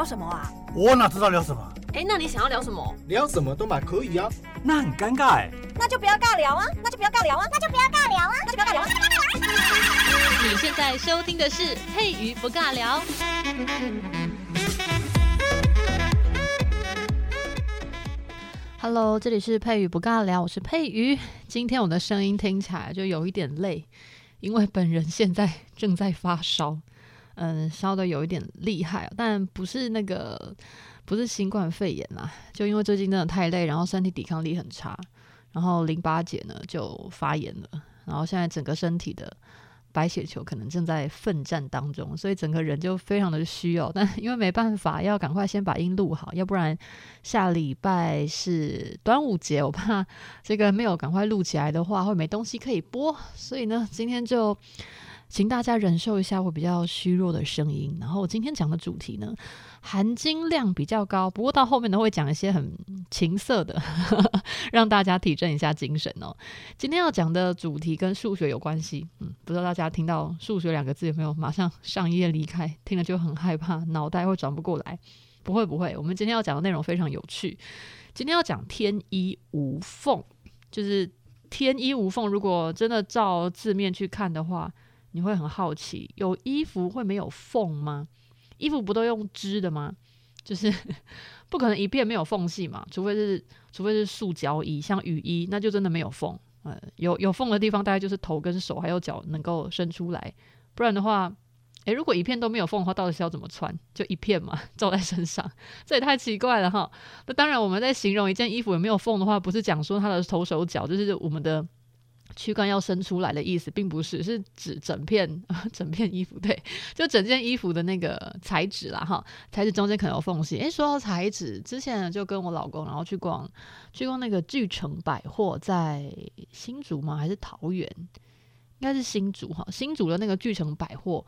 聊什么啊？我哪知道聊什么？哎，那你想要聊什么？聊什么都嘛可以啊。那很尴尬哎。那就不要尬聊啊！那就不要尬聊啊！那就不要尬聊啊！那就不要尬聊啊！你现在收听的是佩瑜不尬聊。Hello，这里是佩瑜不尬聊，我是佩瑜。今天我的声音听起来就有一点累，因为本人现在正在发烧。嗯，烧得有一点厉害，但不是那个，不是新冠肺炎啦，就因为最近真的太累，然后身体抵抗力很差，然后淋巴结呢就发炎了，然后现在整个身体的白血球可能正在奋战当中，所以整个人就非常的虚哦。但因为没办法，要赶快先把音录好，要不然下礼拜是端午节，我怕这个没有赶快录起来的话，会没东西可以播，所以呢，今天就。请大家忍受一下我比较虚弱的声音。然后我今天讲的主题呢，含金量比较高，不过到后面呢会讲一些很情色的，让大家提振一下精神哦。今天要讲的主题跟数学有关系，嗯，不知道大家听到数学两个字有没有马上上一页离开？听了就很害怕，脑袋会转不过来。不会不会，我们今天要讲的内容非常有趣。今天要讲天衣无缝，就是天衣无缝。如果真的照字面去看的话。你会很好奇，有衣服会没有缝吗？衣服不都用织的吗？就是 不可能一片没有缝隙嘛，除非是除非是塑胶衣，像雨衣，那就真的没有缝。呃，有有缝的地方大概就是头跟手还有脚能够伸出来，不然的话，诶，如果一片都没有缝的话，到底是要怎么穿？就一片嘛，罩在身上，这也太奇怪了哈。那当然，我们在形容一件衣服有没有缝的话，不是讲说它的头手脚，就是我们的。躯干要伸出来的意思，并不是是指整片 整片衣服，对，就整件衣服的那个材质啦，哈，材质中间可能有缝隙。诶、说到材质，之前就跟我老公，然后去逛去逛那个巨城百货，在新竹吗？还是桃园？应该是新竹哈，新竹的那个巨城百货。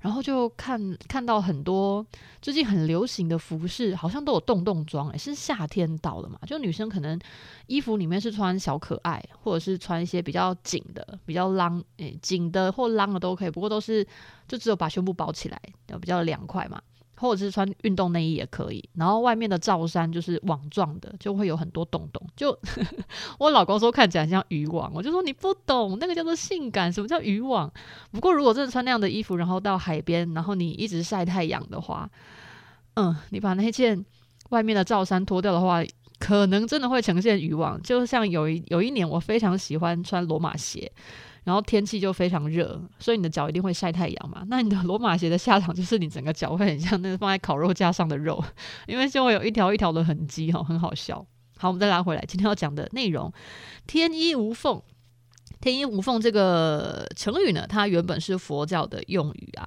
然后就看看到很多最近很流行的服饰，好像都有洞洞装，诶，是夏天到了嘛？就女生可能衣服里面是穿小可爱，或者是穿一些比较紧的、比较浪诶紧的或浪的都可以，不过都是就只有把胸部包起来，比较凉快嘛。或者是穿运动内衣也可以，然后外面的罩衫就是网状的，就会有很多洞洞。就 我老公说看起来像渔网，我就说你不懂，那个叫做性感。什么叫渔网？不过如果真的穿那样的衣服，然后到海边，然后你一直晒太阳的话，嗯，你把那件外面的罩衫脱掉的话，可能真的会呈现渔网。就像有一有一年，我非常喜欢穿罗马鞋。然后天气就非常热，所以你的脚一定会晒太阳嘛。那你的罗马鞋的下场就是你整个脚会很像那个放在烤肉架上的肉，因为就会有一条一条的痕迹哈，很好笑。好，我们再拉回来，今天要讲的内容“天衣无缝”。天衣无缝这个成语呢，它原本是佛教的用语啊。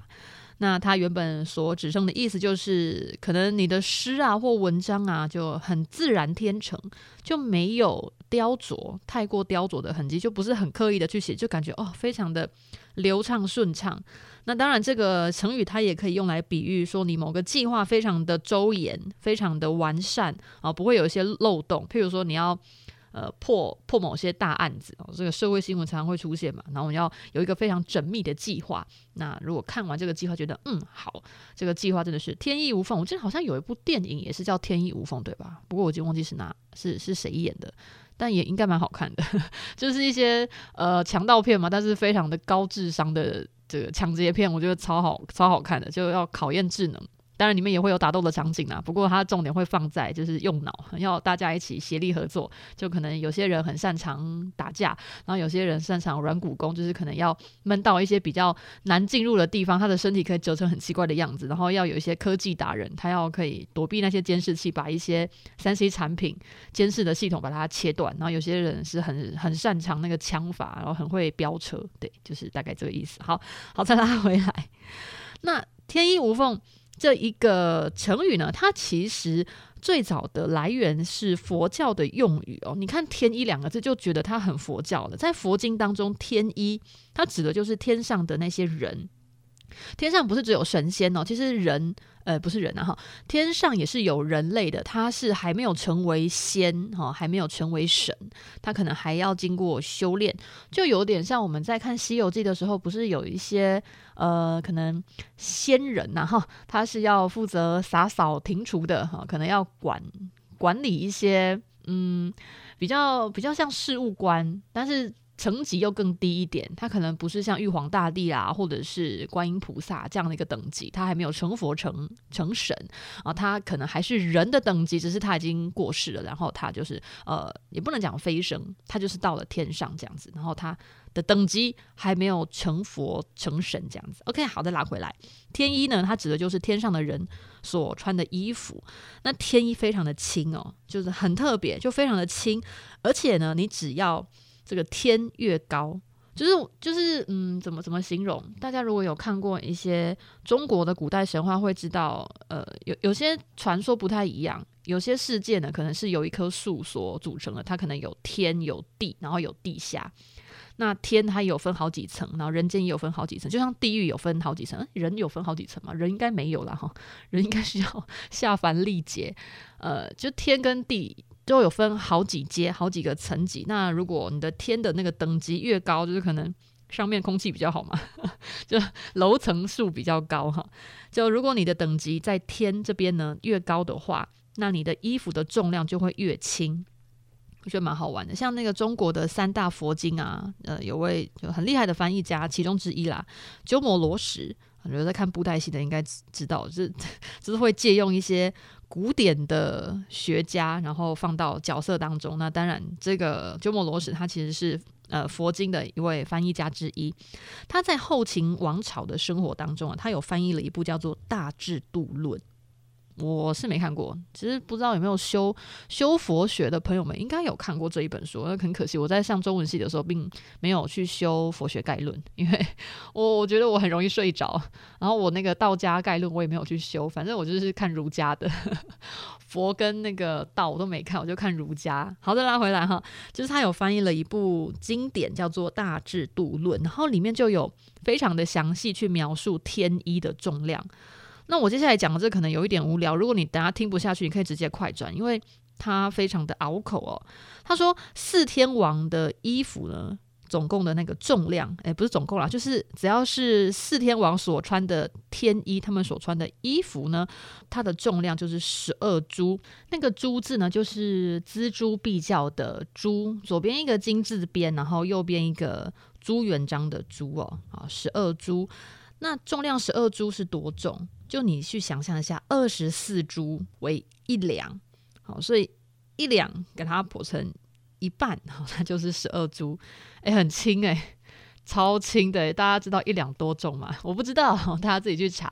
那它原本所指称的意思就是，可能你的诗啊或文章啊就很自然天成，就没有雕琢，太过雕琢的痕迹，就不是很刻意的去写，就感觉哦非常的流畅顺畅。那当然，这个成语它也可以用来比喻说你某个计划非常的周延，非常的完善啊，不会有一些漏洞。譬如说你要。呃，破破某些大案子哦，这个社会新闻常常会出现嘛。然后我们要有一个非常缜密的计划。那如果看完这个计划，觉得嗯好，这个计划真的是天衣无缝。我记得好像有一部电影也是叫《天衣无缝》，对吧？不过我已经忘记是哪是是谁演的，但也应该蛮好看的。就是一些呃强盗片嘛，但是非常的高智商的这个抢劫片，我觉得超好超好看的，就要考验智能。当然，里面也会有打斗的场景啊。不过，它重点会放在就是用脑，要大家一起协力合作。就可能有些人很擅长打架，然后有些人擅长软骨功，就是可能要闷到一些比较难进入的地方，他的身体可以折成很奇怪的样子。然后要有一些科技达人，他要可以躲避那些监视器，把一些三 C 产品监视的系统把它切断。然后有些人是很很擅长那个枪法，然后很会飙车。对，就是大概这个意思。好好，再拉回来。那天衣无缝。这一个成语呢，它其实最早的来源是佛教的用语哦。你看“天一”两个字，就觉得它很佛教了。在佛经当中，“天一”它指的就是天上的那些人，天上不是只有神仙哦，其实人，呃，不是人啊哈，天上也是有人类的，他是还没有成为仙哈，还没有成为神，他可能还要经过修炼，就有点像我们在看《西游记》的时候，不是有一些呃，可能仙人呐哈，他是要负责洒扫庭除的哈，可能要管管理一些嗯，比较比较像事务官，但是。层级又更低一点，他可能不是像玉皇大帝啊，或者是观音菩萨这样的一个等级，他还没有成佛成成神啊，他可能还是人的等级，只是他已经过世了，然后他就是呃，也不能讲飞升，他就是到了天上这样子，然后他的等级还没有成佛成神这样子。OK，好的，拉回来，天衣呢，它指的就是天上的人所穿的衣服，那天衣非常的轻哦，就是很特别，就非常的轻，而且呢，你只要这个天越高，就是就是嗯，怎么怎么形容？大家如果有看过一些中国的古代神话，会知道，呃，有有些传说不太一样，有些世界呢，可能是由一棵树所组成的，它可能有天有地，然后有地下。那天它有分好几层，然后人间也有分好几层，就像地狱有分好几层，人有分好几层嘛？人应该没有啦哈，人应该是要 下凡历劫，呃，就天跟地。都有分好几阶、好几个层级。那如果你的天的那个等级越高，就是可能上面空气比较好嘛，就楼层数比较高哈。就如果你的等级在天这边呢越高的话，那你的衣服的重量就会越轻。我觉得蛮好玩的。像那个中国的三大佛经啊，呃，有位就很厉害的翻译家其中之一啦，鸠摩罗什。我觉得在看布袋戏的应该知道，就是 就是会借用一些古典的学家，然后放到角色当中。那当然，这个鸠摩罗什他其实是呃佛经的一位翻译家之一。他在后秦王朝的生活当中啊，他有翻译了一部叫做《大智度论》。我是没看过，其实不知道有没有修修佛学的朋友们应该有看过这一本书。那很可惜，我在上中文系的时候并没有去修佛学概论，因为 我我觉得我很容易睡着。然后我那个道家概论我也没有去修，反正我就是看儒家的 佛跟那个道我都没看，我就看儒家。好的，拉回来哈，就是他有翻译了一部经典叫做《大智度论》，然后里面就有非常的详细去描述天一的重量。那我接下来讲的这可能有一点无聊，如果你等下听不下去，你可以直接快转，因为它非常的拗口哦。他说四天王的衣服呢，总共的那个重量，诶，不是总共啦，就是只要是四天王所穿的天衣，他们所穿的衣服呢，它的重量就是十二铢。那个铢字呢，就是锱铢必较的铢，左边一个金字边，然后右边一个朱元璋的朱哦，啊，十二铢。那重量十二铢是多重？就你去想象一下，二十四铢为一两，好，所以一两给它剖成一半，好，那就是十二铢，哎，很轻哎，超轻的，大家知道一两多重吗？我不知道，大家自己去查。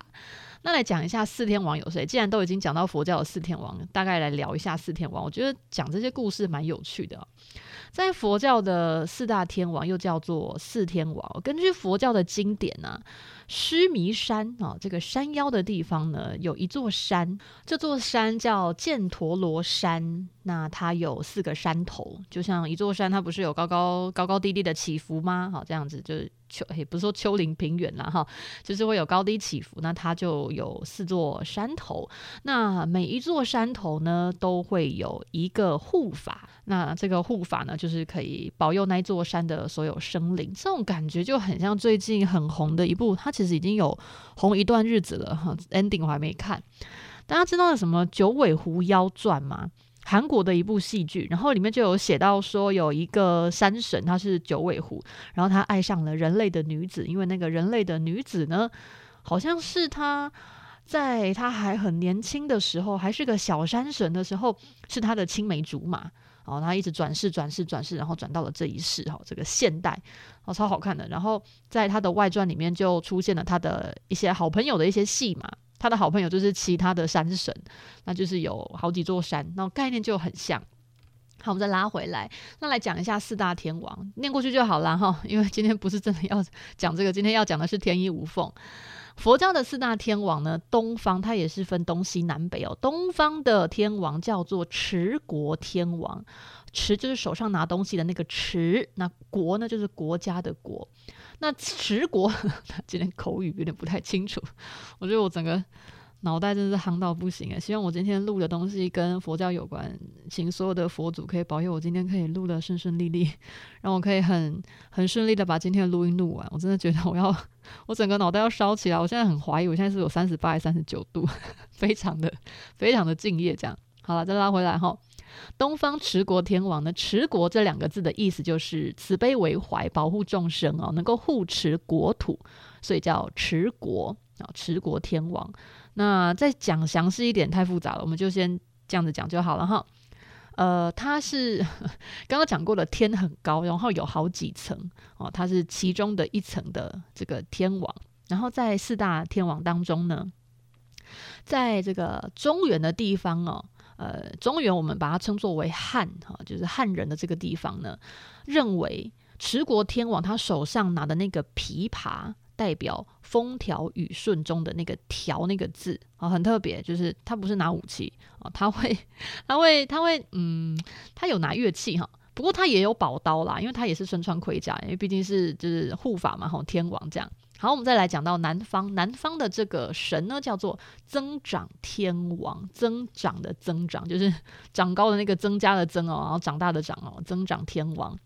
那来讲一下四天王有谁？既然都已经讲到佛教的四天王，大概来聊一下四天王。我觉得讲这些故事蛮有趣的。在佛教的四大天王又叫做四天王。根据佛教的经典呢、须弥山啊，这个山腰的地方呢，有一座山，这座山叫犍陀罗山。那它有四个山头，就像一座山，它不是有高高高高低低的起伏吗？好，这样子就是丘，也不是说丘陵平原啦，哈，就是会有高低起伏。那它就有四座山头，那每一座山头呢，都会有一个护法。那这个护法呢，就是可以保佑那座山的所有生灵。这种感觉就很像最近很红的一部，它其实已经有红一段日子了哈，ending 我还没看。大家知道什么《九尾狐妖传》吗？韩国的一部戏剧，然后里面就有写到说，有一个山神，他是九尾狐，然后他爱上了人类的女子，因为那个人类的女子呢，好像是他在他还很年轻的时候，还是个小山神的时候，是他的青梅竹马，哦他一直转世转世转世，然后转到了这一世，哈，这个现代，哦，超好看的。然后在他的外传里面就出现了他的一些好朋友的一些戏码。他的好朋友就是其他的山神，那就是有好几座山，那概念就很像。好，我们再拉回来，那来讲一下四大天王，念过去就好了哈，因为今天不是真的要讲这个，今天要讲的是天衣无缝。佛教的四大天王呢，东方它也是分东西南北哦。东方的天王叫做持国天王，持就是手上拿东西的那个持，那国呢就是国家的国。那持国，今天口语有点不太清楚，我觉得我整个。脑袋真是夯到不行诶，希望我今天录的东西跟佛教有关，请所有的佛祖可以保佑我今天可以录得顺顺利利，让我可以很很顺利的把今天的录音录完。我真的觉得我要，我整个脑袋要烧起来。我现在很怀疑，我现在是有三十八还是三十九度，非常的非常的敬业。这样好了，再拉回来哈。东方持国天王呢，持国这两个字的意思就是慈悲为怀，保护众生哦，能够护持国土，所以叫持国啊，持国天王。那再讲详细一点太复杂了，我们就先这样子讲就好了哈。呃，它是刚刚讲过的天很高，然后有好几层哦，它是其中的一层的这个天王。然后在四大天王当中呢，在这个中原的地方哦，呃，中原我们把它称作为汉哈，就是汉人的这个地方呢，认为持国天王他手上拿的那个琵琶。代表风调雨顺中的那个“调”那个字啊，很特别，就是他不是拿武器啊，他会，他会，他会，嗯，他有拿乐器哈，不过他也有宝刀啦，因为他也是身穿盔甲，因为毕竟是就是护法嘛，哈，天王这样。好，我们再来讲到南方，南方的这个神呢，叫做增长天王，增长的增长就是长高的那个增加的增哦，然后长大的长哦，增长天王。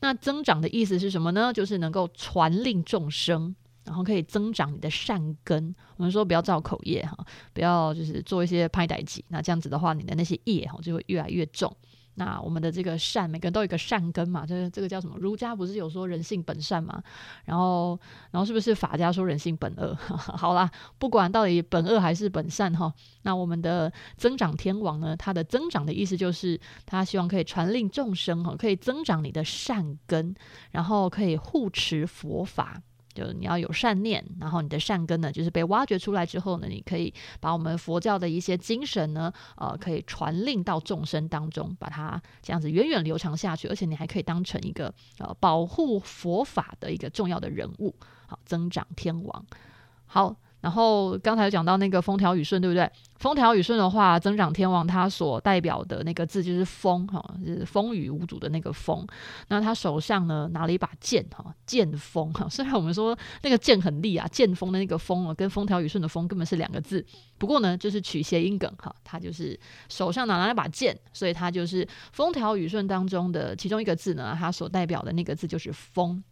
那增长的意思是什么呢？就是能够传令众生。然后可以增长你的善根。我们说不要造口业哈，不要就是做一些歹代志。那这样子的话，你的那些业哈就会越来越重。那我们的这个善，每个人都有一个善根嘛。这个这个叫什么？儒家不是有说人性本善嘛？然后然后是不是法家说人性本恶？好啦，不管到底本恶还是本善哈，那我们的增长天王呢，他的增长的意思就是他希望可以传令众生哈，可以增长你的善根，然后可以护持佛法。就你要有善念，然后你的善根呢，就是被挖掘出来之后呢，你可以把我们佛教的一些精神呢，呃，可以传令到众生当中，把它这样子源远流长下去，而且你还可以当成一个呃保护佛法的一个重要的人物，好，增长天王，好。然后刚才讲到那个风调雨顺，对不对？风调雨顺的话，增长天王他所代表的那个字就是风，哈，就是风雨无阻的那个风。那他手上呢拿了一把剑，哈，剑锋，哈。虽然我们说那个剑很利啊，剑锋的那个锋啊，跟风调雨顺的风根本是两个字。不过呢，就是取谐音梗，哈，他就是手上拿了一把剑，所以他就是风调雨顺当中的其中一个字呢，他所代表的那个字就是风。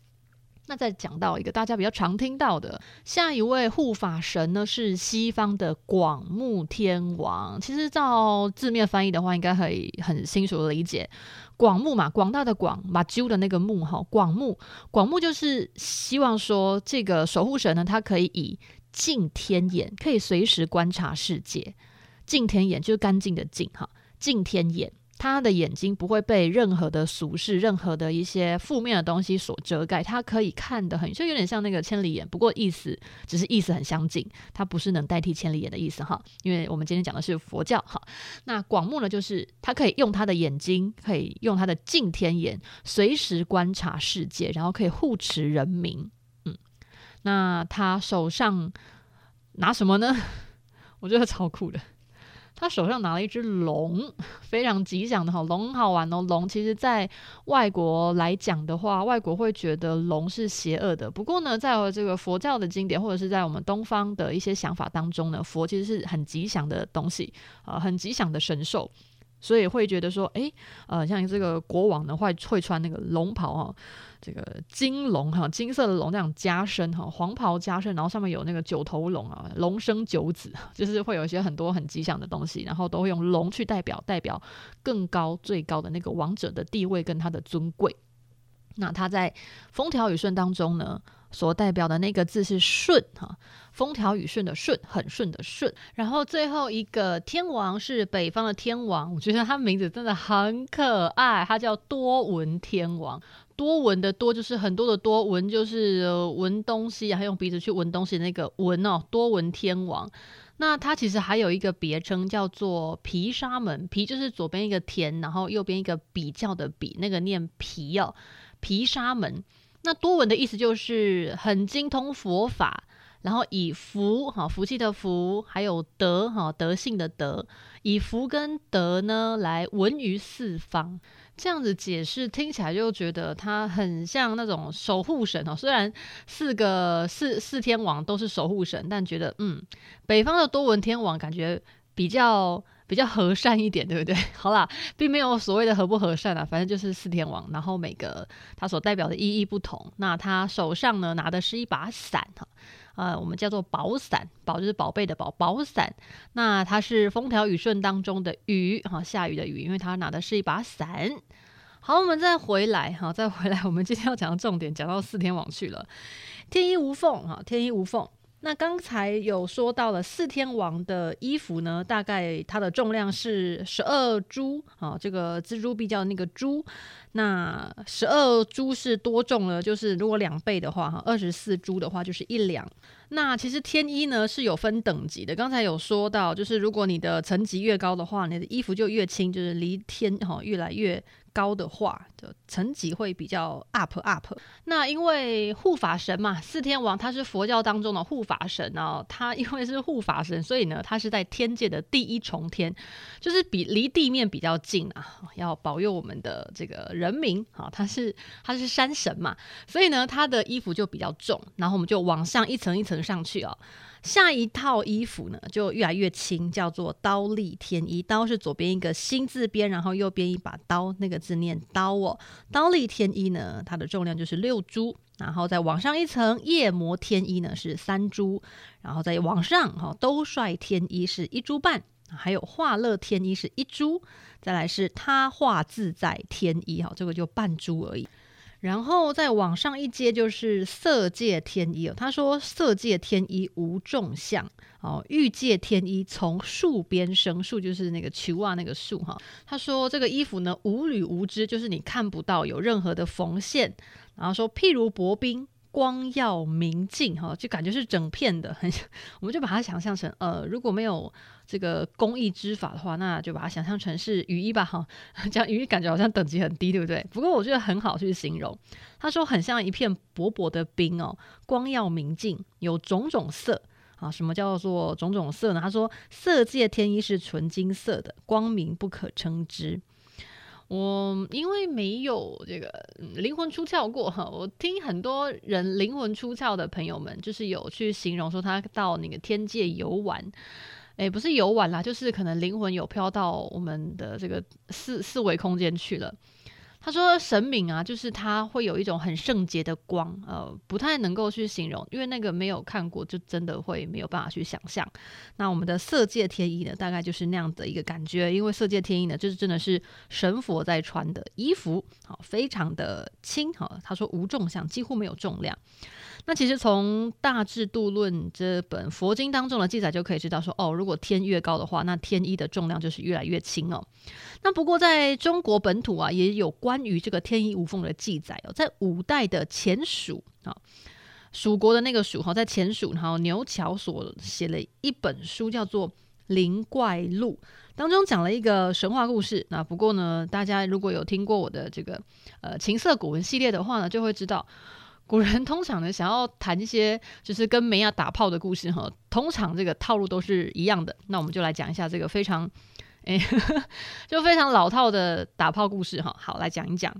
那再讲到一个大家比较常听到的，下一位护法神呢，是西方的广目天王。其实照字面翻译的话，应该可以很清楚的理解，广目嘛，广大的广，目睭的那个目哈，广目，广目就是希望说这个守护神呢，他可以以净天眼，可以随时观察世界。净天眼就是干净的净哈，净天眼。他的眼睛不会被任何的俗事、任何的一些负面的东西所遮盖，他可以看得很，就有点像那个千里眼，不过意思只是意思很相近，它不是能代替千里眼的意思哈。因为我们今天讲的是佛教哈，那广目呢，就是他可以用他的眼睛，可以用他的净天眼，随时观察世界，然后可以护持人民。嗯，那他手上拿什么呢？我觉得超酷的。他手上拿了一只龙，非常吉祥的哈。龙好玩哦，龙其实在外国来讲的话，外国会觉得龙是邪恶的。不过呢，在这个佛教的经典或者是在我们东方的一些想法当中呢，佛其实是很吉祥的东西啊、呃，很吉祥的神兽。所以会觉得说，诶，呃，像这个国王呢，会会穿那个龙袍哈，这个金龙哈，金色的龙这样加身哈，黄袍加身，然后上面有那个九头龙啊，龙生九子，就是会有一些很多很吉祥的东西，然后都会用龙去代表，代表更高最高的那个王者的地位跟他的尊贵。那他在风调雨顺当中呢，所代表的那个字是顺哈，风调雨顺的顺，很顺的顺。然后最后一个天王是北方的天王，我觉得他名字真的很可爱，他叫多闻天王。多闻的多就是很多的多，闻就是闻东西，还用鼻子去闻东西那个闻哦，多闻天王。那他其实还有一个别称叫做毗沙门，毗就是左边一个田，然后右边一个比较的比，那个念毗哦，毗沙门。那多闻的意思就是很精通佛法，然后以福哈福气的福，还有德哈德性的德，以福跟德呢来闻于四方。这样子解释听起来就觉得他很像那种守护神哦。虽然四个四四天王都是守护神，但觉得嗯，北方的多闻天王感觉比较比较和善一点，对不对？好啦，并没有所谓的和不和善啊，反正就是四天王，然后每个他所代表的意义不同。那他手上呢拿的是一把伞哈。呃，我们叫做宝伞，宝就是宝贝的宝，宝伞。那它是风调雨顺当中的雨，哈，下雨的雨，因为它拿的是一把伞。好，我们再回来，哈，再回来，我们今天要讲的重点，讲到四天王去了。天衣无缝，哈，天衣无缝。那刚才有说到了四天王的衣服呢，大概它的重量是十二铢，啊，这个錙铢比较那个铢。那十二铢是多重呢？就是如果两倍的话，哈，二十四铢的话就是一两。那其实天衣呢是有分等级的，刚才有说到，就是如果你的层级越高的话，你的衣服就越轻，就是离天哈越来越高的话，就层级会比较 up up。那因为护法神嘛，四天王他是佛教当中的护法神哦，他因为是护法神，所以呢，他是在天界的第一重天，就是比离地面比较近啊，要保佑我们的这个人民啊。他是他是山神嘛，所以呢，他的衣服就比较重，然后我们就往上一层一层。上去哦，下一套衣服呢就越来越轻，叫做刀立天衣。刀是左边一个心字边，然后右边一把刀，那个字念刀哦。刀立天衣呢，它的重量就是六铢，然后再往上一层，夜魔天衣呢是三铢，然后再往上哈，兜率天衣是一铢半，还有化乐天衣是一株，再来是他化自在天衣哈，这个就半株而已。然后再往上一阶就是色界天衣哦，他说色界天衣无众相哦，欲界天衣从树边生，树就是那个球啊那个树哈。他说这个衣服呢无缕无织，就是你看不到有任何的缝线。然后说譬如薄冰。光耀明净哈，就感觉是整片的，很，我们就把它想象成，呃，如果没有这个工艺织法的话，那就把它想象成是雨衣吧哈。讲雨衣感觉好像等级很低，对不对？不过我觉得很好去形容。他说很像一片薄薄的冰哦，光耀明净，有种种色啊。什么叫做种种色呢？他说色界天衣是纯金色的，光明不可称之。我因为没有这个灵魂出窍过哈，我听很多人灵魂出窍的朋友们，就是有去形容说他到那个天界游玩，诶，不是游玩啦，就是可能灵魂有飘到我们的这个四四维空间去了。他说神明啊，就是他会有一种很圣洁的光，呃，不太能够去形容，因为那个没有看过，就真的会没有办法去想象。那我们的色界天衣呢，大概就是那样的一个感觉，因为色界天衣呢，就是真的是神佛在穿的衣服，好，非常的轻，好，他说无重相，几乎没有重量。那其实从《大智度论》这本佛经当中的记载就可以知道说，哦，如果天越高的话，那天衣的重量就是越来越轻哦。那不过在中国本土啊，也有关关于这个天衣无缝的记载哦。在五代的前蜀啊，蜀国的那个蜀哈，在前蜀，然后牛桥所写了一本书，叫做《灵怪录》，当中讲了一个神话故事。那不过呢，大家如果有听过我的这个呃情色古文系列的话呢，就会知道。古人通常呢，想要谈一些就是跟梅亚打炮的故事哈，通常这个套路都是一样的。那我们就来讲一下这个非常，哎，就非常老套的打炮故事哈。好，来讲一讲，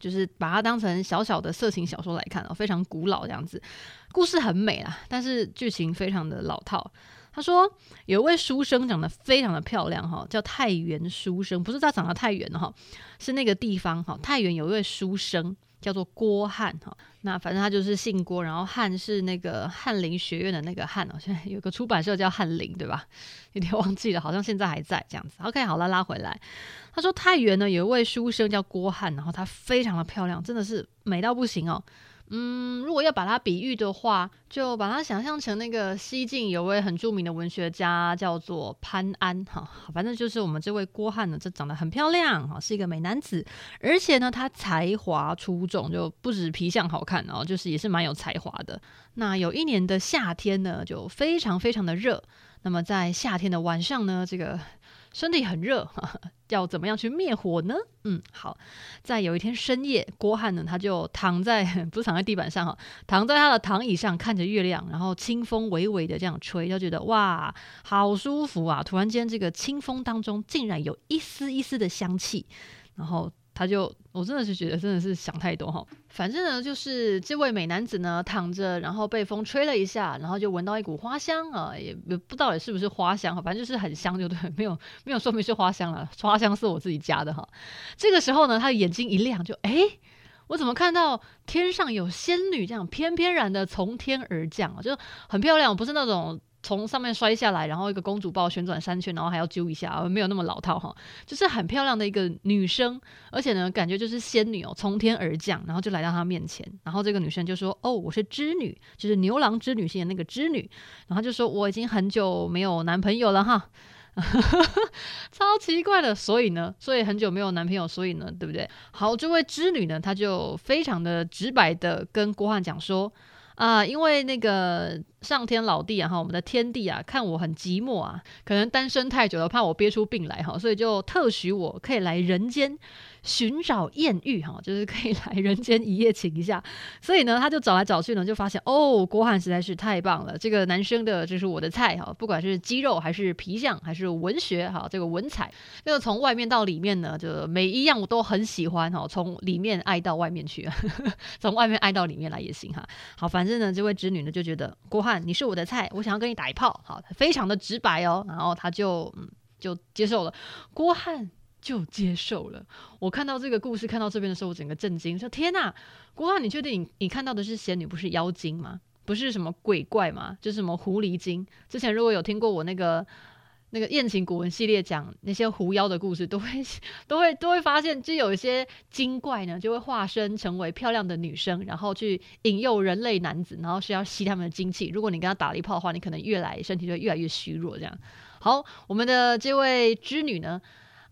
就是把它当成小小的色情小说来看哦，非常古老这样子。故事很美啦，但是剧情非常的老套。他说有一位书生长得非常的漂亮哈，叫太原书生，不是他长得太原哈，是那个地方哈。太原有一位书生。叫做郭翰哈，那反正他就是姓郭，然后翰是那个翰林学院的那个翰哦。现在有个出版社叫翰林，对吧？有点忘记了，好像现在还在这样子。OK，好了，拉回来。他说太原呢有一位书生叫郭翰，然后他非常的漂亮，真的是美到不行哦。嗯，如果要把它比喻的话，就把它想象成那个西晋有位很著名的文学家叫做潘安哈，反正就是我们这位郭翰呢，这长得很漂亮哈，是一个美男子，而且呢，他才华出众，就不止皮相好看哦，就是也是蛮有才华的。那有一年的夏天呢，就非常非常的热。那么在夏天的晚上呢，这个身体很热，要怎么样去灭火呢？嗯，好，在有一天深夜，郭汉呢，他就躺在 不是躺在地板上哈，躺在他的躺椅上，看着月亮，然后清风微微的这样吹，就觉得哇，好舒服啊！突然间，这个清风当中竟然有一丝一丝的香气，然后。他就，我真的是觉得真的是想太多哈。反正呢，就是这位美男子呢躺着，然后被风吹了一下，然后就闻到一股花香啊，也也不知道是不是花香，反正就是很香，就对，没有没有说明是花香了，花香是我自己加的哈。这个时候呢，他的眼睛一亮，就哎，我怎么看到天上有仙女这样翩翩然的从天而降啊，就很漂亮，不是那种。从上面摔下来，然后一个公主抱旋转三圈，然后还要揪一下，没有那么老套哈，就是很漂亮的一个女生，而且呢，感觉就是仙女哦，从天而降，然后就来到她面前，然后这个女生就说：“哦，我是织女，就是牛郎织女星的那个织女。”然后就说：“我已经很久没有男朋友了哈，超奇怪的。”所以呢，所以很久没有男朋友，所以呢，对不对？好，这位织女呢，她就非常的直白的跟郭汉讲说。啊，因为那个上天老弟啊，哈，我们的天帝啊，看我很寂寞啊，可能单身太久了，怕我憋出病来哈，所以就特许我可以来人间。寻找艳遇哈，就是可以来人间一夜情一下。所以呢，他就找来找去呢，就发现哦，郭汉实在是太棒了。这个男生的就是我的菜哈，不管是肌肉还是皮相还是文学哈，这个文采，那个从外面到里面呢，就每一样我都很喜欢哈。从里面爱到外面去，从外面爱到里面来也行哈。好，反正呢，这位织女呢就觉得郭汉你是我的菜，我想要跟你打一炮，好，非常的直白哦。然后他就嗯就接受了郭汉。就接受了。我看到这个故事，看到这边的时候，我整个震惊，说：“天哪，郭汉，你确定你你看到的是仙女，不是妖精吗？不是什么鬼怪吗？就是什么狐狸精？之前如果有听过我那个那个艳情古文系列讲那些狐妖的故事，都会 都会都会发现，就有一些精怪呢，就会化身成为漂亮的女生，然后去引诱人类男子，然后是要吸他们的精气。如果你跟他打了一炮的话，你可能越来身体就越来越虚弱。这样好，我们的这位织女呢？”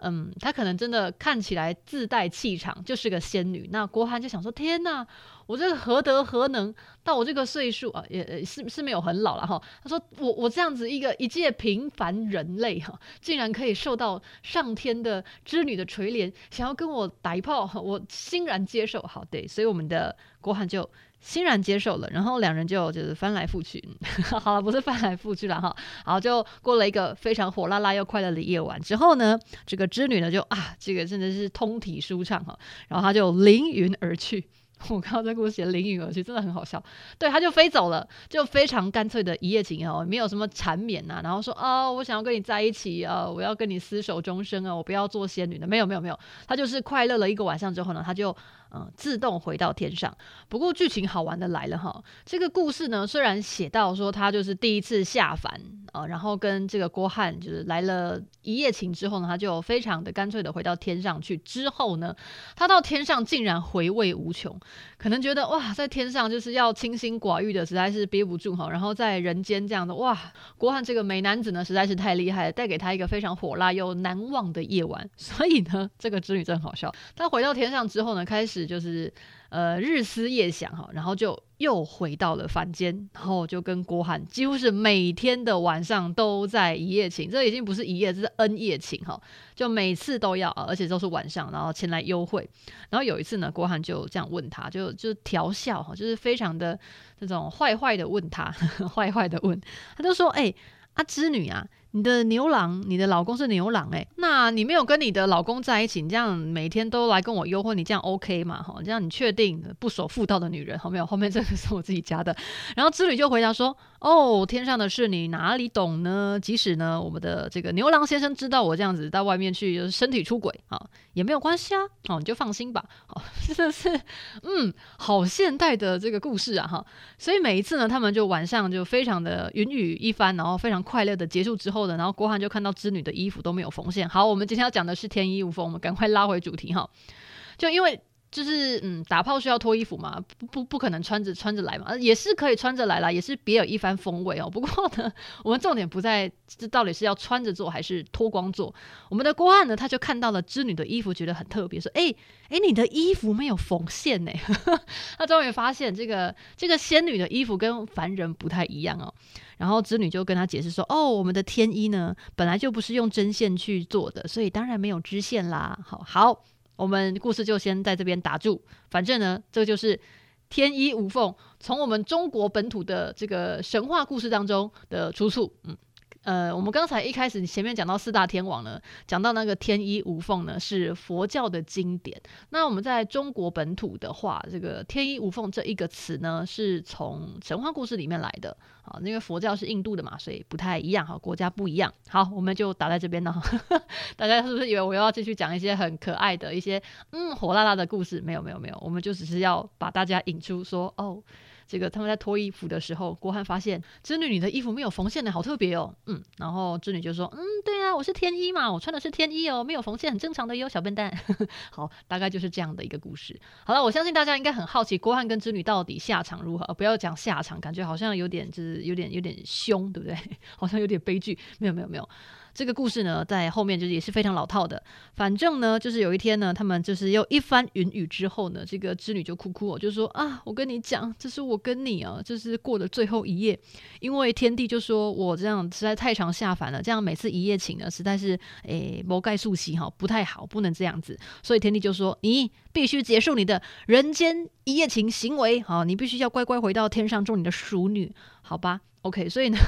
嗯，她可能真的看起来自带气场，就是个仙女。那郭汉就想说：天哪，我这何德何能，到我这个岁数啊，也是是没有很老了哈。他说：我我这样子一个一介平凡人类哈，竟然可以受到上天的织女的垂怜，想要跟我打一炮，我欣然接受。好，对，所以我们的郭汉就。欣然接受了，然后两人就就是翻来覆去，好了，不是翻来覆去了哈，然后就过了一个非常火辣辣又快乐的夜晚。之后呢，这个织女呢就啊，这个真的是通体舒畅哈，然后她就凌云而去。我看到这故事写凌云而去，真的很好笑。对，她就飞走了，就非常干脆的一夜情哦，没有什么缠绵呐，然后说啊、哦，我想要跟你在一起啊，我要跟你厮守终生啊，我不要做仙女的，没有没有没有，她就是快乐了一个晚上之后呢，她就。嗯，自动回到天上。不过剧情好玩的来了哈，这个故事呢，虽然写到说他就是第一次下凡啊，然后跟这个郭汉就是来了一夜情之后呢，他就非常的干脆的回到天上去。之后呢，他到天上竟然回味无穷，可能觉得哇，在天上就是要清心寡欲的，实在是憋不住哈。然后在人间这样的哇，郭汉这个美男子呢，实在是太厉害，带给他一个非常火辣又难忘的夜晚。所以呢，这个织女真好笑。他回到天上之后呢，开始。就是呃日思夜想哈，然后就又回到了凡间，然后就跟郭汉几乎是每天的晚上都在一夜情，这已经不是一夜，这是 N 夜情哈，就每次都要，而且都是晚上，然后前来幽会。然后有一次呢，郭汉就这样问他，就就调笑哈，就是非常的这种坏坏的问他，坏坏的问，他就说：“哎、欸，阿织女啊。”你的牛郎，你的老公是牛郎诶，那你没有跟你的老公在一起，你这样每天都来跟我幽会，你这样 OK 嘛？哈，这样你确定不守妇道的女人，好没有？后面这个是我自己加的。然后织女就回答说：“哦，天上的事你哪里懂呢？即使呢，我们的这个牛郎先生知道我这样子到外面去，就是身体出轨啊，也没有关系啊。哦，你就放心吧。哦，真的是，嗯，好现代的这个故事啊，哈。所以每一次呢，他们就晚上就非常的云雨一番，然后非常快乐的结束之后呢。然后郭汉就看到织女的衣服都没有缝线。好，我们今天要讲的是天衣无缝，我们赶快拉回主题哈。就因为就是嗯，打炮需要脱衣服嘛？不不不可能穿着穿着来嘛，也是可以穿着来啦，也是别有一番风味哦。不过呢，我们重点不在这到底是要穿着做还是脱光做。我们的郭汉呢，他就看到了织女的衣服，觉得很特别，说：“哎、欸、哎、你的衣服没有缝线呢。”他终于发现这个这个仙女的衣服跟凡人不太一样哦。然后织女就跟他解释说：“哦，我们的天衣呢，本来就不是用针线去做的，所以当然没有织线啦。”好好。我们故事就先在这边打住。反正呢，这就是天衣无缝，从我们中国本土的这个神话故事当中的出处。嗯。呃，我们刚才一开始前面讲到四大天王呢，讲到那个天衣无缝呢，是佛教的经典。那我们在中国本土的话，这个天衣无缝这一个词呢，是从神话故事里面来的。啊，因为佛教是印度的嘛，所以不太一样哈，国家不一样。好，我们就打在这边了。大家是不是以为我又要继续讲一些很可爱的一些嗯火辣辣的故事？没有没有没有，我们就只是要把大家引出说哦。这个他们在脱衣服的时候，郭汉发现织女你的衣服没有缝线的，好特别哦。嗯，然后织女就说：“嗯，对啊，我是天衣嘛，我穿的是天衣哦，没有缝线很正常的哟，小笨蛋。”好，大概就是这样的一个故事。好了，我相信大家应该很好奇郭汉跟织女到底下场如何。不要讲下场，感觉好像有点就是有点有点凶，对不对？好像有点悲剧。没有没有没有。这个故事呢，在后面就是也是非常老套的。反正呢，就是有一天呢，他们就是又一番云雨之后呢，这个织女就哭哭哦，就说啊，我跟你讲，这是我跟你啊，就是过的最后一夜，因为天帝就说我这样实在太常下凡了，这样每次一夜情呢，实在是诶谋盖素息哈，不太好，不能这样子，所以天帝就说你必须结束你的人间一夜情行为，好，你必须要乖乖回到天上做你的淑女，好吧？OK，所以呢，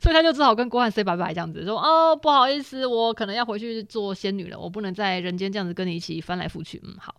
所以他就只好跟郭汉 say 拜拜，这样子说哦，不好意思，我可能要回去做仙女了，我不能在人间这样子跟你一起翻来覆去。嗯，好。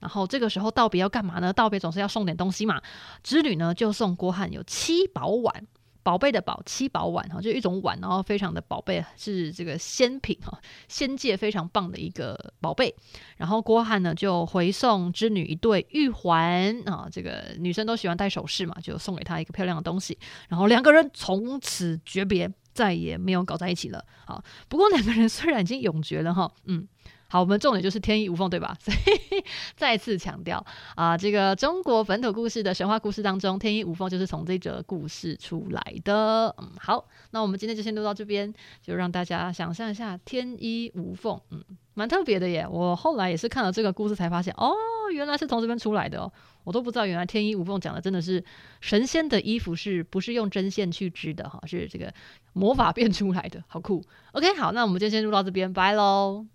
然后这个时候道别要干嘛呢？道别总是要送点东西嘛。织女呢就送郭汉有七宝碗。宝贝的宝，七宝碗哈，就一种碗，然后非常的宝贝，是这个仙品哈，仙界非常棒的一个宝贝。然后郭汉呢就回送织女一对玉环啊，这个女生都喜欢戴首饰嘛，就送给她一个漂亮的东西。然后两个人从此诀别，再也没有搞在一起了。好，不过两个人虽然已经永绝了哈，嗯。好，我们重点就是天衣无缝，对吧？所以再次强调啊，这个中国本土故事的神话故事当中，天衣无缝就是从这则故事出来的。嗯，好，那我们今天就先录到这边，就让大家想象一下天衣无缝，嗯，蛮特别的耶。我后来也是看了这个故事才发现，哦，原来是从这边出来的哦，我都不知道，原来天衣无缝讲的真的是神仙的衣服是不是用针线去织的哈，是这个魔法变出来的，好酷。OK，好，那我们今天先录到这边，拜喽。